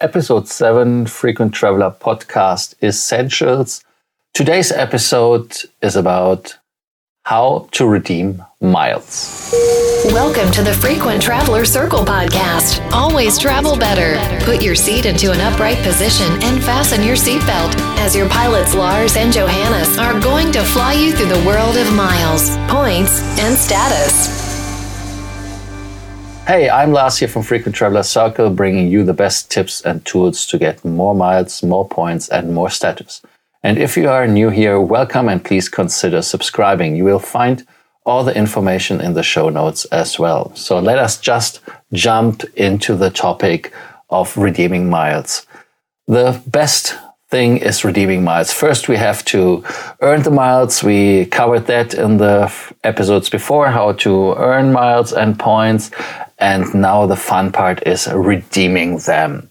episode 7 Frequent Traveler Podcast Essentials. Today's episode is about how to redeem miles. Welcome to the Frequent Traveler Circle podcast. Always travel better. Put your seat into an upright position and fasten your seatbelt as your pilots Lars and Johannes are going to fly you through the world of miles, points, and status. Hey, I'm Lars here from Frequent Traveler Circle, bringing you the best tips and tools to get more miles, more points, and more status. And if you are new here, welcome and please consider subscribing. You will find all the information in the show notes as well. So let us just jump into the topic of redeeming miles. The best thing is redeeming miles. First, we have to earn the miles. We covered that in the episodes before, how to earn miles and points. And now the fun part is redeeming them.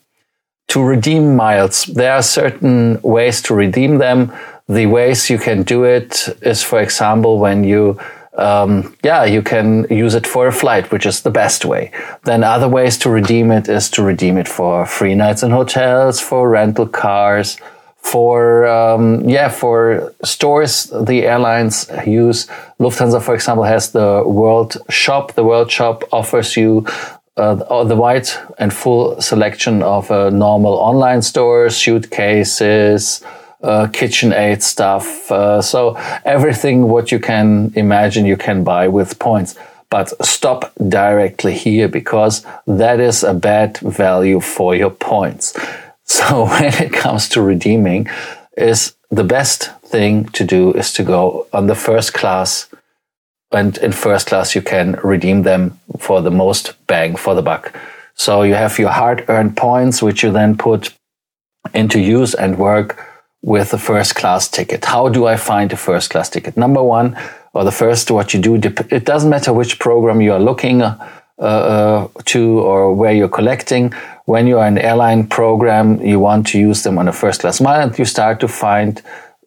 To redeem miles, there are certain ways to redeem them. The ways you can do it is, for example, when you um, yeah, you can use it for a flight, which is the best way. Then other ways to redeem it is to redeem it for free nights in hotels, for rental cars, for um, yeah, for stores. The airlines use Lufthansa, for example, has the World Shop. The World Shop offers you uh, the wide and full selection of uh, normal online stores, suitcases, uh, KitchenAid stuff. Uh, so everything what you can imagine you can buy with points. But stop directly here because that is a bad value for your points. So when it comes to redeeming, is the best thing to do is to go on the first class and in first class you can redeem them for the most bang for the buck. So you have your hard earned points, which you then put into use and work with the first class ticket. How do I find a first class ticket? Number one, or the first, what you do, it doesn't matter which program you are looking uh, uh, to or where you're collecting. When you are an airline program, you want to use them on a first class mile and you start to find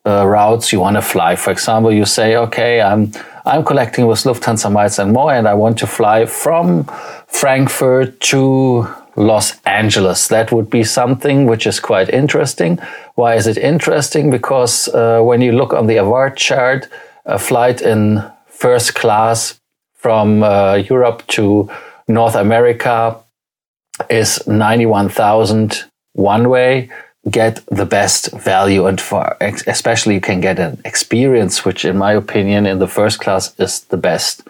uh, routes you want to fly. For example, you say, okay, I'm I'm collecting with Lufthansa Miles and More, and I want to fly from Frankfurt to Los Angeles. That would be something which is quite interesting. Why is it interesting? Because uh, when you look on the award chart, a flight in first class from uh, Europe to North America is 91,000 one way. Get the best value and for especially you can get an experience which in my opinion in the first class is the best.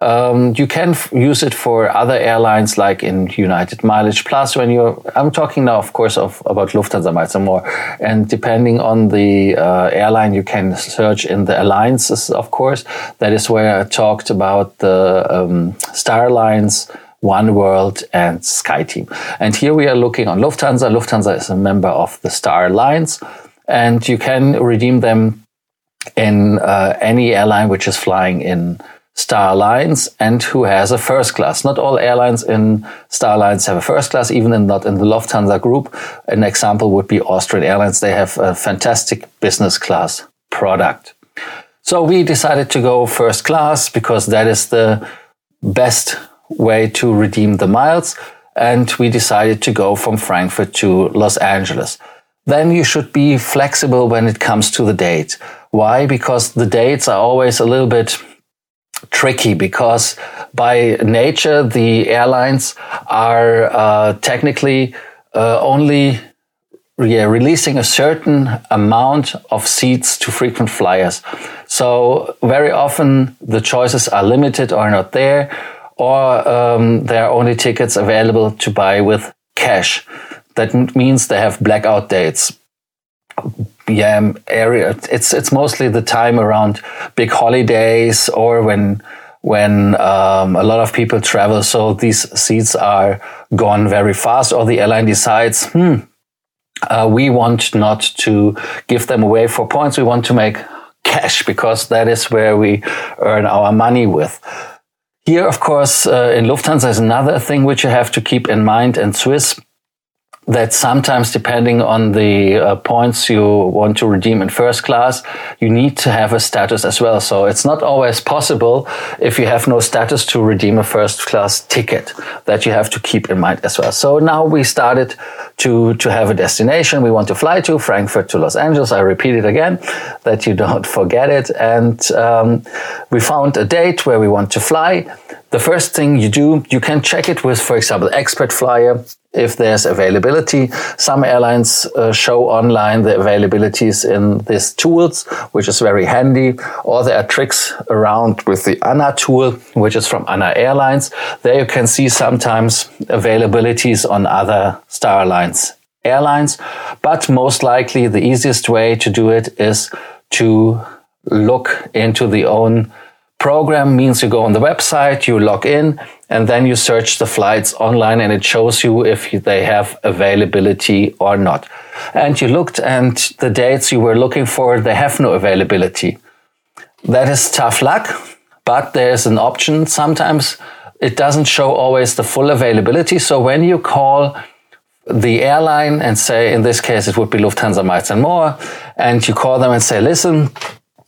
Um, you can f- use it for other airlines like in united mileage plus when you're i'm talking now of course of about lufthansa miles and more. And depending on the uh, airline you can search in the alliances of course. That is where i talked about the um, Star Alliance one World and SkyTeam. And here we are looking on Lufthansa. Lufthansa is a member of the Star Alliance, and you can redeem them in uh, any airline which is flying in Star Alliance and who has a first class. Not all airlines in Star Alliance have a first class, even in, not in the Lufthansa group. An example would be Austrian Airlines. They have a fantastic business class product. So we decided to go first class because that is the best way to redeem the miles. And we decided to go from Frankfurt to Los Angeles. Then you should be flexible when it comes to the date. Why? Because the dates are always a little bit tricky because by nature, the airlines are uh, technically uh, only yeah, releasing a certain amount of seats to frequent flyers. So very often the choices are limited or not there or um, there are only tickets available to buy with cash. That means they have blackout dates. Yeah, area. It's it's mostly the time around big holidays or when when um, a lot of people travel. So these seats are gone very fast, or the airline decides, hmm, uh, we want not to give them away for points. We want to make cash because that is where we earn our money with. Here, of course, uh, in Lufthansa is another thing which you have to keep in mind, and Swiss, that sometimes depending on the uh, points you want to redeem in first class, you need to have a status as well. So it's not always possible if you have no status to redeem a first class ticket that you have to keep in mind as well. So now we started to, to have a destination we want to fly to, Frankfurt to Los Angeles. I repeat it again that you don't forget it. And um, we found a date where we want to fly. The first thing you do, you can check it with, for example, Expert Flyer if there's availability. Some airlines uh, show online the availabilities in these tools, which is very handy. Or there are tricks around with the ANA tool, which is from ANA Airlines. There you can see sometimes availabilities on other Star Alliance airlines. But most likely the easiest way to do it is to look into the own program means you go on the website, you log in, and then you search the flights online and it shows you if they have availability or not. And you looked and the dates you were looking for, they have no availability. That is tough luck, but there's an option. Sometimes it doesn't show always the full availability. So when you call the airline and say, in this case, it would be Lufthansa Miles and More, and you call them and say, listen,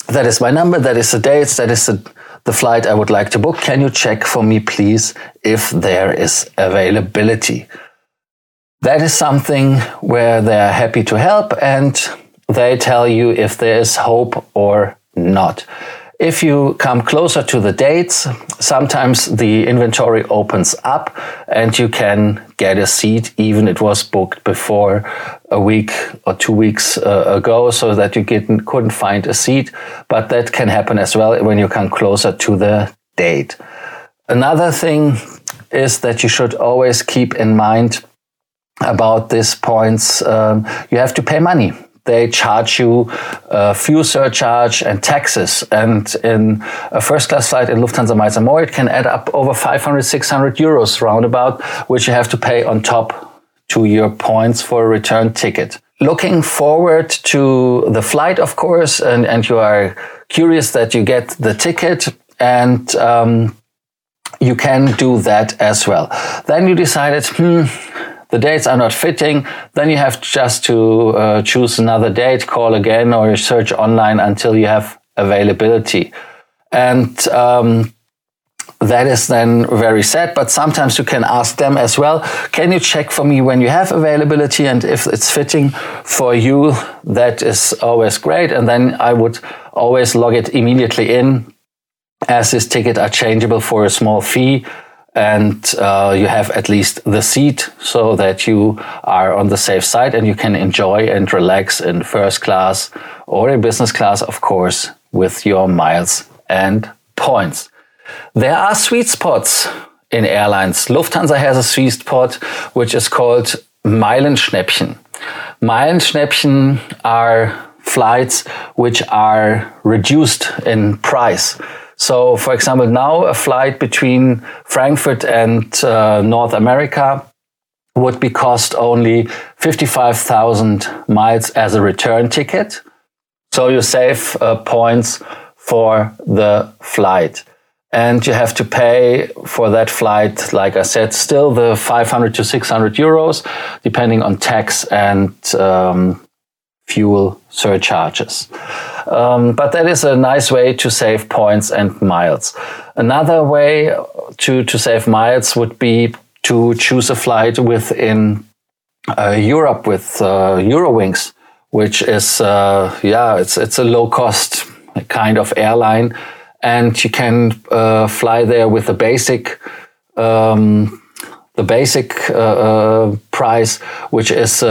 that is my number, that is the dates, that is the the flight I would like to book. Can you check for me, please, if there is availability? That is something where they're happy to help and they tell you if there is hope or not. If you come closer to the dates, sometimes the inventory opens up and you can get a seat even it was booked before a week or two weeks uh, ago so that you couldn't find a seat. But that can happen as well when you come closer to the date. Another thing is that you should always keep in mind about these points. Um, you have to pay money they charge you uh, fuel surcharge and taxes. And in a first class flight in Lufthansa Miles and More, it can add up over 500, 600 euros roundabout, which you have to pay on top to your points for a return ticket. Looking forward to the flight, of course, and, and you are curious that you get the ticket and um, you can do that as well. Then you decided, hmm, the dates are not fitting, then you have just to uh, choose another date, call again, or search online until you have availability. And um, that is then very sad, but sometimes you can ask them as well, can you check for me when you have availability and if it's fitting for you, that is always great. And then I would always log it immediately in as this ticket are changeable for a small fee and uh, you have at least the seat so that you are on the safe side and you can enjoy and relax in first class or in business class, of course, with your miles and points. There are sweet spots in airlines. Lufthansa has a sweet spot which is called Meilenschnäppchen. Meilenschnäppchen are flights which are reduced in price. So, for example, now a flight between Frankfurt and uh, North America would be cost only 55,000 miles as a return ticket. So you save uh, points for the flight. And you have to pay for that flight, like I said, still the 500 to 600 euros, depending on tax and um, fuel surcharges. Um, but that is a nice way to save points and miles. Another way to, to save miles would be to choose a flight within uh, Europe with uh, Eurowings, which is, uh, yeah, it's, it's a low cost kind of airline. And you can uh, fly there with the basic, um, the basic uh, uh, price, which is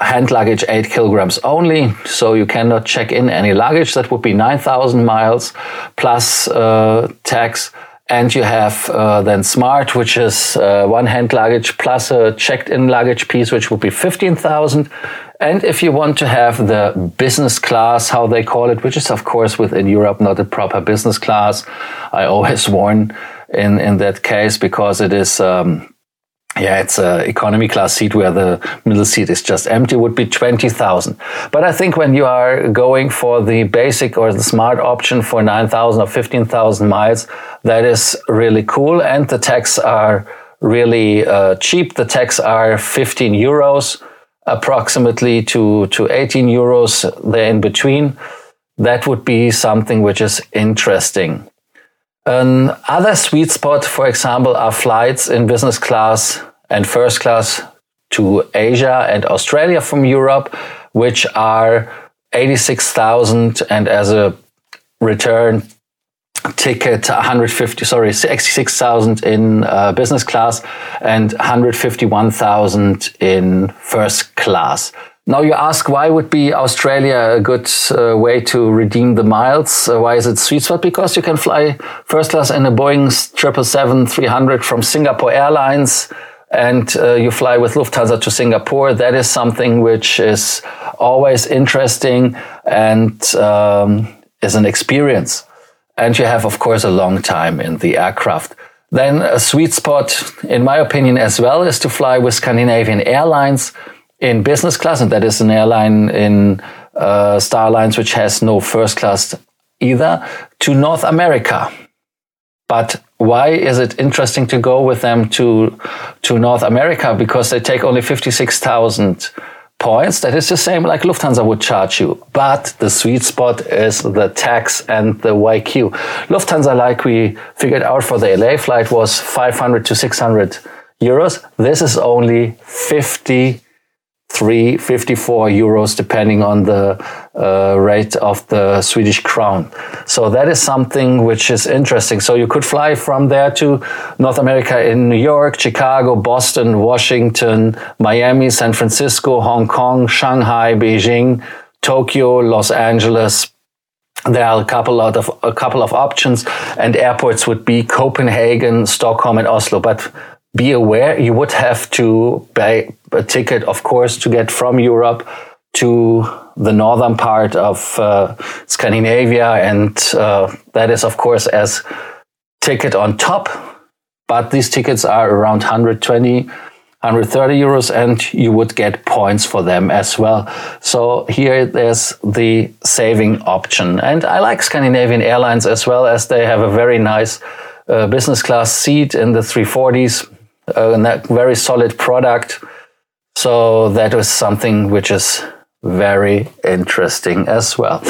hand luggage 8 kilograms only, so you cannot check in any luggage. That would be 9,000 miles plus uh, tax. And you have uh, then Smart, which is uh, one hand luggage plus a checked in luggage piece, which would be 15,000. And if you want to have the business class, how they call it, which is of course within Europe not a proper business class, I always warn in, in that case because it is, um, yeah, it's a economy class seat where the middle seat is just empty would be 20,000. But I think when you are going for the basic or the smart option for 9,000 or 15,000 miles, that is really cool. And the tax are really uh, cheap. The tax are 15 euros approximately to, to 18 euros there in between. That would be something which is interesting. Another sweet spot, for example, are flights in business class and first class to Asia and Australia from Europe, which are 86,000 and as a return ticket 150 sorry 66,000 in uh, business class and 151,000 in first class now you ask why would be Australia a good uh, way to redeem the miles? Uh, why is it sweet spot? Because you can fly first class in a Boeing 777-300 from Singapore Airlines and uh, you fly with Lufthansa to Singapore. That is something which is always interesting and um, is an experience. And you have, of course, a long time in the aircraft. Then a sweet spot, in my opinion, as well, is to fly with Scandinavian Airlines in business class, and that is an airline in uh, Star Alliance which has no first class either, to North America. But why is it interesting to go with them to to North America? Because they take only fifty six thousand points. That is the same like Lufthansa would charge you. But the sweet spot is the tax and the YQ. Lufthansa, like we figured out for the LA flight, was 500 to 600 euros. This is only 50 3, 54 euros, depending on the uh, rate of the Swedish crown. So that is something which is interesting. So you could fly from there to North America in New York, Chicago, Boston, Washington, Miami, San Francisco, Hong Kong, Shanghai, Beijing, Tokyo, Los Angeles, there are a couple of a couple of options and airports would be Copenhagen, Stockholm and Oslo but be aware you would have to buy a ticket, of course, to get from Europe to the northern part of uh, Scandinavia. And uh, that is, of course, as ticket on top. But these tickets are around 120, 130 euros, and you would get points for them as well. So here there's the saving option. And I like Scandinavian Airlines as well as they have a very nice uh, business class seat in the 340s Uh, a very solid product. So that was something which is very interesting as well.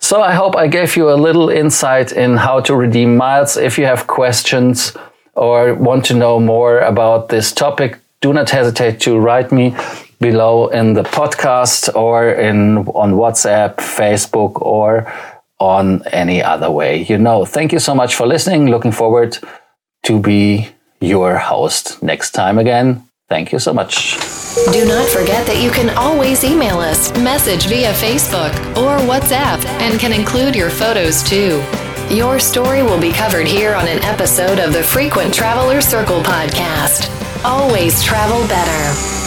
So I hope I gave you a little insight in how to redeem miles. If you have questions or want to know more about this topic, do not hesitate to write me below in the podcast or in on WhatsApp, Facebook, or on any other way. You know, thank you so much for listening. Looking forward to be your host next time again. Thank you so much. Do not forget that you can always email us, message via Facebook or WhatsApp, and can include your photos too. Your story will be covered here on an episode of the Frequent Traveler Circle podcast. Always travel better.